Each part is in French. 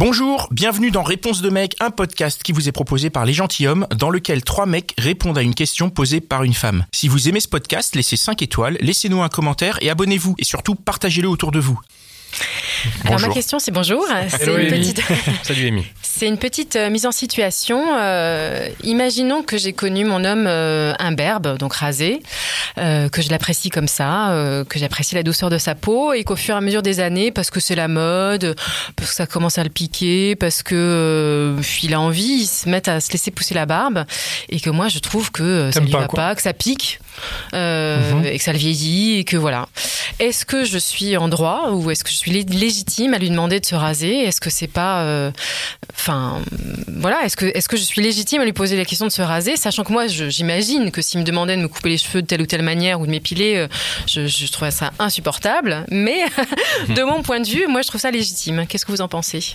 Bonjour, bienvenue dans Réponse de mec, un podcast qui vous est proposé par les gentilshommes, dans lequel trois mecs répondent à une question posée par une femme. Si vous aimez ce podcast, laissez 5 étoiles, laissez-nous un commentaire et abonnez-vous. Et surtout, partagez-le autour de vous. Alors ma question c'est bonjour. C'est une petite, Salut Amy. c'est une petite euh, mise en situation. Euh, imaginons que j'ai connu mon homme euh, imberbe, donc rasé, euh, que je l'apprécie comme ça, que j'apprécie la douceur de sa peau et qu'au fur et à mesure des années, parce que c'est la mode, parce que ça commence à le piquer, parce que il a envie, il se met à se laisser pousser la barbe et que moi je trouve que ça lui pas, va quoi. pas, que ça pique euh, et que ça le vieillit et que voilà. Est-ce que je suis en droit ou est-ce que je suis lé- légitime à lui demander de se raser? Est-ce que c'est pas, euh, enfin, voilà, est-ce que est-ce que je suis légitime à lui poser la question de se raser, sachant que moi, j'imagine que s'il me demandait de me couper les cheveux de telle ou telle manière ou de m'épiler, euh, je, je trouverais ça insupportable. Mais de mon point de vue, moi, je trouve ça légitime. Qu'est-ce que vous en pensez?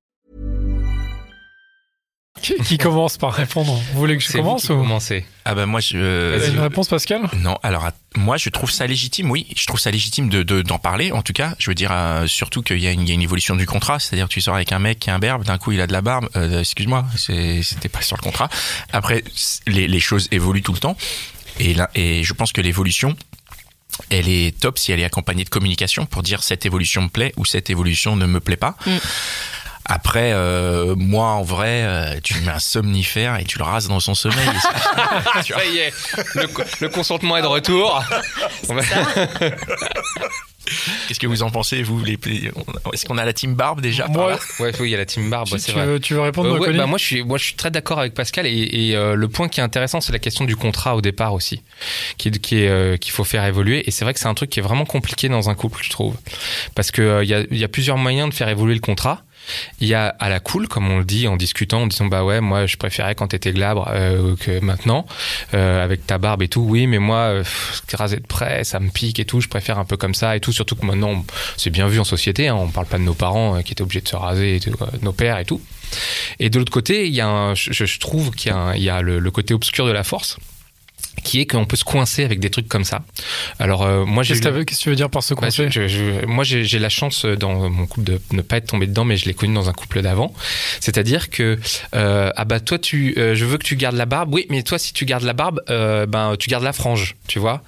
Qui, qui commence par répondre Vous voulez que je vous commence qui ou commencez. Ah bah moi je... T'as une euh, réponse, Pascal Non, alors moi je trouve ça légitime, oui, je trouve ça légitime de de- d'en parler. En tout cas, je veux dire euh, surtout qu'il y, a une- il y a une évolution du contrat, c'est-à-dire tu sors avec un mec qui a un berbe, d'un coup il a de la barbe. Euh, Excuse-moi, c'était pas sur le contrat. Après, les, les choses évoluent tout le temps, et là, et je pense que l'évolution. Elle est top si elle est accompagnée de communication pour dire cette évolution me plaît ou cette évolution ne me plaît pas. Mm. Après, euh, moi en vrai, euh, tu mets un somnifère et tu le rases dans son sommeil. ça-. Ça y est, le, co- le consentement est de retour. Qu'est-ce que vous en pensez, vous les... Est-ce qu'on a la team barbe déjà Moi, Ouais, oui, il y a la team barbe, tu, c'est tu vrai. veux, tu veux répondre, Euh, ouais, bah moi je suis moi je suis très d'accord avec Pascal et, et, euh, le point qui est intéressant c'est la question du contrat au départ aussi qui est- qui euh, qu'il faut faire évoluer et c'est vrai que c'est un truc qui est vraiment compliqué dans un couple je trouve parce que euh, il y a il y a plusieurs moyens de faire évoluer le contrat il y a à la cool, comme on le dit en discutant, en disant bah ouais, moi je préférais quand t'étais glabre euh, que maintenant, euh, avec ta barbe et tout. Oui, mais moi, euh, rasé de près, ça me pique et tout. Je préfère un peu comme ça et tout. Surtout que maintenant, c'est bien vu en société. Hein, on parle pas de nos parents qui étaient obligés de se raser, nos pères et tout. Et de l'autre côté, il y a je, trouve qu'il y a, le côté obscur de la force qui est qu'on peut se coincer avec des trucs comme ça. Alors euh, moi j'ai Qu'est-ce que eu- tu veux dire par ce bah, conseil je- je- moi, j'ai j'ai la chance euh, dans mon couple de ne pas être tombé dedans, mais je l'ai connu dans un couple d'avant. C'est-à-dire que euh, ah bah toi, tu, euh, je veux que tu gardes la barbe. Oui, mais toi, si tu gardes la barbe, euh, ben tu gardes la frange, tu vois,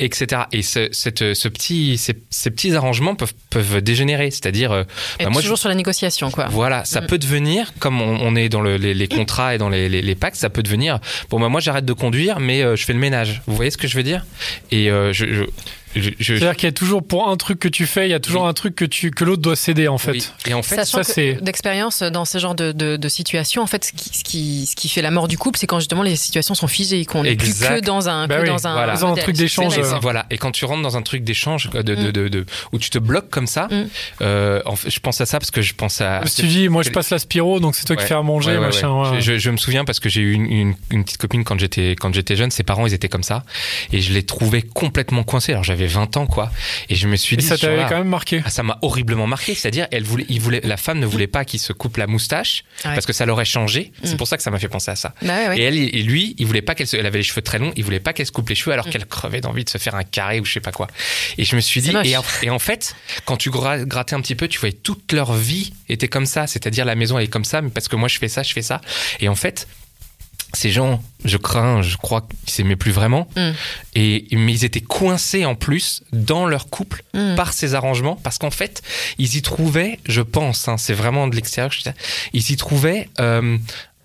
etc. Et ce, cette, ce petit, ces, ces petits arrangements peuvent peuvent dégénérer. C'est-à-dire, euh, bah, moi, toujours je- sur la négociation, quoi. voilà, ça Mm. peut devenir, comme on, on est dans le- les, les contrats et dans les, les, les pactes, ça peut devenir, bon, bah, moi j'arrête de conduire, mais euh, je fais le ménage. Vous voyez ce que je veux dire? Et euh, je, je, je- C'est-à-dire qu'il y a toujours, pour un truc que tu fais, il y a toujours Oui. un truc que, tu, que l'autre doit céder, en fait. oui. Et en fait, Sachant ça, c'est- d'expérience dans ce genre de, de, de situation, en fait, ce qui, ce, qui, ce qui fait la mort du couple, c'est quand justement les situations sont figées, qu'on n'est plus que dans un, Bah que oui, dans un, voilà. Dans un modèle. truc d'échange, euh, voilà. Et quand tu rentres dans un truc d'échange, de, de, Mm. de, de- où tu te bloques comme ça, Mm. euh, en fait, je pense à ça parce que je pense à. Si tu dis, moi je passe la spiro, donc c'est toi qui fais à manger, Ouais, ouais, machin. ouais. ouais. Je, je- je me souviens parce que j'ai eu une, une, une petite copine quand j'étais quand j'étais jeune. Ses parents, ils étaient comme ça, et je les trouvais complètement coincés. Alors j'avais 20 ans, quoi, et je me suis Et dit. ça t'avait quand même marqué. ah, ça m'a horriblement marqué, c'est-à-dire elle voulait, il voulait, la femme ne voulait pas qu'il se coupe la moustache Ouais. parce que ça l'aurait changé. C'est Mm. pour ça que ça m'a fait penser à ça. Bah ouais, ouais. Et elle, et lui, il voulait pas qu'elle se, elle avait les cheveux très longs, il voulait pas qu'elle se coupe les cheveux Mm. alors qu'elle crevait d'envie de se faire un carré ou je sais pas quoi. Et je me suis dit, et en, et en fait, quand tu gra- grattais un petit peu, tu voyais toute leur vie était comme ça, c'est-à-dire la maison elle est comme ça, mais parce que moi je fais ça, je fais ça. Et en fait, ces gens, je crains, je crois qu'ils s'aimaient plus vraiment, Mm. et mais ils étaient coincés en plus dans leur couple Mm. par ces arrangements, parce qu'en fait, ils y trouvaient, je pense, hein, c'est vraiment de l'extérieur, ils y trouvaient euh,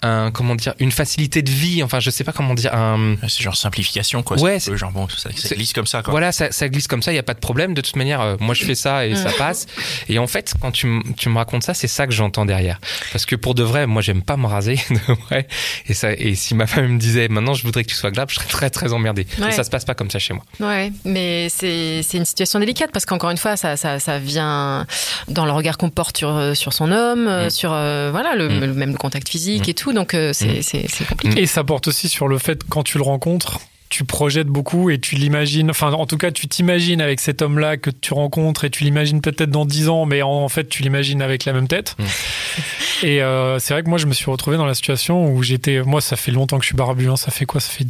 un comment dire une facilité de vie. Enfin, je sais pas comment dire un. C'est genre simplification, quoi. Ouais, C'est genre bon, ça, glisse comme ça, quoi. Voilà, ça, ça glisse comme ça, il y a pas de problème. De toute manière, euh, moi je fais ça et ça passe. Et en fait, quand tu, tu me racontes ça, c'est ça que j'entends derrière. Parce que pour de vrai, moi j'aime pas me raser, de vrai. Et ça, et si ma femme me disait maintenant je voudrais que tu sois glab, je serais très très emmerdé. Ouais. Ça se passe pas comme ça chez moi. Ouais, mais c'est c'est une situation délicate parce qu'encore une fois, ça, ça, ça vient dans le regard qu'on porte sur, euh, sur son homme, euh, Mm. sur euh, voilà le, Mm. le- même le contact physique Mm. et tout. Donc euh, c'est c'est compliqué. Et ça porte aussi sur le fait que quand tu le rencontres, tu projettes beaucoup et tu l'imagines, enfin en tout cas tu t'imagines avec cet homme-là que tu rencontres et tu l'imagines peut-être dans 10 ans, mais en, en fait tu l'imagines avec la même tête. Mm. Et euh, c'est vrai que moi je me suis retrouvé dans la situation où j'étais, moi ça fait longtemps que je suis barbu, hein, ça fait quoi? Ça fait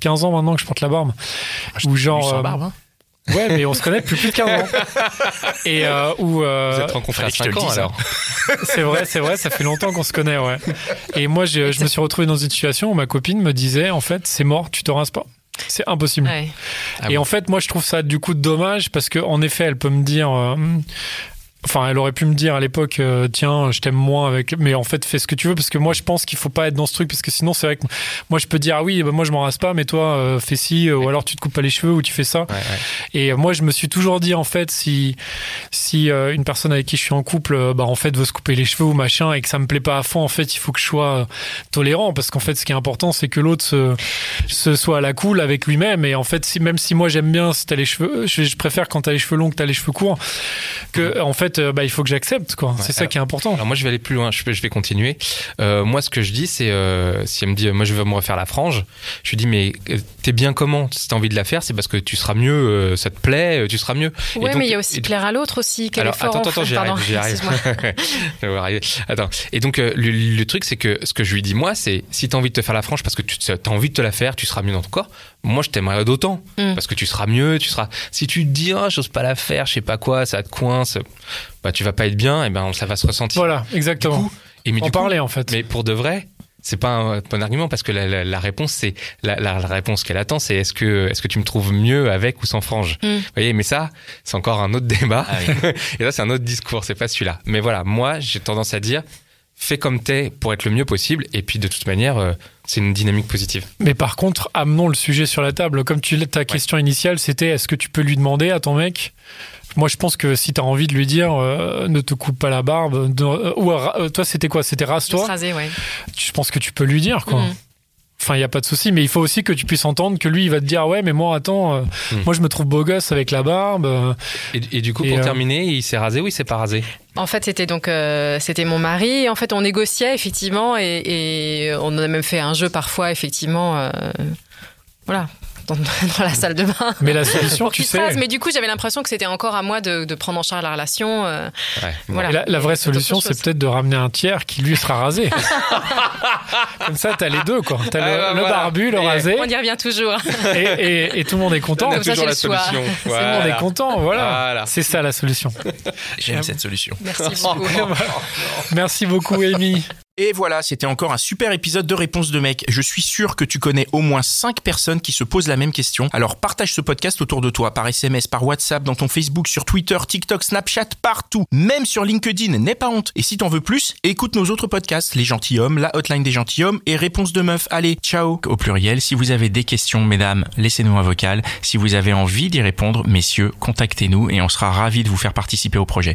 15 ans maintenant que je porte la barbe. Ou genre... Sans euh, barbe, hein. Ouais, mais on se connaît depuis plus de 15 ans. Et euh, où... euh, Vous êtes rencontrés à fallait que je te 5 le ans alors. c'est vrai, c'est vrai, ça fait longtemps qu'on se connaît, ouais. Et moi, je, je me suis retrouvé dans une situation où ma copine me disait, en fait, c'est mort, tu te rinces pas. C'est impossible. Ouais. Ah et bon. en fait, moi, je trouve ça du coup dommage parce que, en effet, elle peut me dire. euh, Enfin, elle aurait pu me dire à l'époque, euh, tiens, je t'aime moins avec, mais en fait, fais ce que tu veux parce que moi, je pense qu'il faut pas être dans ce truc parce que sinon, c'est vrai que moi, je peux dire, ah oui, bah, moi, je m'en rase pas, mais toi, euh, fais ci, euh, ou alors tu te coupes pas les cheveux, ou tu fais ça. Ouais, ouais. Et moi, je me suis toujours dit, en fait, si, si euh, une personne avec qui je suis en couple, bah, en fait, veut se couper les cheveux ou machin, et que ça me plaît pas à fond, en fait, il faut que je sois tolérant, parce qu'en fait, ce qui est important, c'est que l'autre se, se soit à la cool avec lui-même. Et en fait, si, même si moi, j'aime bien si t'as les cheveux, je, je préfère quand t'as les cheveux longs que t'as les cheveux courts, que, en fait, euh, bah, il faut que j'accepte, quoi. c'est ça qui est important. Alors moi je vais aller plus loin, je vais, je vais continuer. Euh, moi ce que je dis c'est euh, si elle me dit euh, moi je veux me refaire la frange, je lui dis mais euh, t'es bien comment? Si t'as envie de la faire, c'est parce que tu seras mieux, euh, ça te plaît, euh, tu seras mieux. Ouais, donc- mais il y a aussi et- plaire à l'autre aussi. Quel Alors, effort attends, attends, j'y arrive, j'y arrive. Attends. Et donc, euh, le, le truc, c'est que ce que je lui dis, moi, c'est si t'as envie de te faire la frange parce que tu as envie de te la faire, tu seras mieux dans ton corps. Moi, je t'aimerais d'autant. Mm. Parce que tu seras mieux, tu seras. Si tu te dis, ah, j'ose pas la faire, je sais pas quoi, ça te coince, bah, tu vas pas être bien, et ben, ça va se ressentir. Voilà, Du exactement. coup, et mais en du coup, parler, en fait. mais pour de vrai, c'est pas un bon argument parce que la, la- la réponse, c'est la, la- la réponse qu'elle attend, c'est est-ce que est-ce que tu me trouves mieux avec ou sans frange? Mm. Vous voyez, mais ça, c'est encore un autre débat. Ah oui. Et là, c'est un autre discours, c'est pas celui-là. Mais voilà, moi, j'ai tendance à dire, fais comme t'es pour être le mieux possible. Et puis, de toute manière, euh, c'est une dynamique positive. Mais par contre, amenons le sujet sur la table. Comme tu l'as- ta question initiale, c'était est-ce que tu peux lui demander à ton mec? Moi, je pense que si tu as envie de lui dire euh, ne te coupe pas la barbe, de- euh, ou euh, toi, c'était quoi? C'était rase-toi? Raser, ouais. Je pense que tu peux lui dire, quoi. Mhm. Enfin, il n'y a pas de souci, mais il faut aussi que tu puisses entendre que lui, il va te dire Ouais, mais moi, attends, euh, Mhm. moi, je me trouve beau gosse avec la barbe. euh, Et, et du coup, Et, pour euh, terminer, il s'est rasé ou il s'est pas rasé? En fait, c'était donc euh, c'était mon mari. En fait, on négociait effectivement et, et on a même fait un jeu parfois, effectivement. euh, voilà. Dans, dans la salle de bain. Mais la solution, tu sais. Mais du coup, j'avais l'impression que c'était encore à moi de, de prendre en charge la relation. euh, Ouais. voilà. Et La, la vraie solution, c'est peut-être de ramener un tiers qui lui sera rasé. Comme ça, t'as les deux, quoi. T'as le, Ah, bah, le voilà. barbu, le Et- rasé, On y revient toujours. et, et- et tout le monde est content. On a Comme ça, la choix. solution. Tout le monde est content, voilà. Voilà. C'est ça la solution. J'aime cette solution. Merci beaucoup. Merci beaucoup, Amy. Et voilà, c'était encore un super épisode de Réponse de mec. Je suis sûr que tu connais au moins 5 personnes qui se posent la même question. Alors partage ce podcast autour de toi, par SMS, par WhatsApp, dans ton Facebook, sur Twitter, TikTok, Snapchat, partout. Même sur LinkedIn, n'aie pas honte. Et si t'en veux plus, écoute nos autres podcasts, Les Gentilhommes, La Hotline des Gentilhommes et Réponse de meuf. Allez, ciao Au pluriel, si vous avez des questions, mesdames, laissez-nous un vocal. Si vous avez envie d'y répondre, messieurs, contactez-nous et on sera ravis de vous faire participer au projet.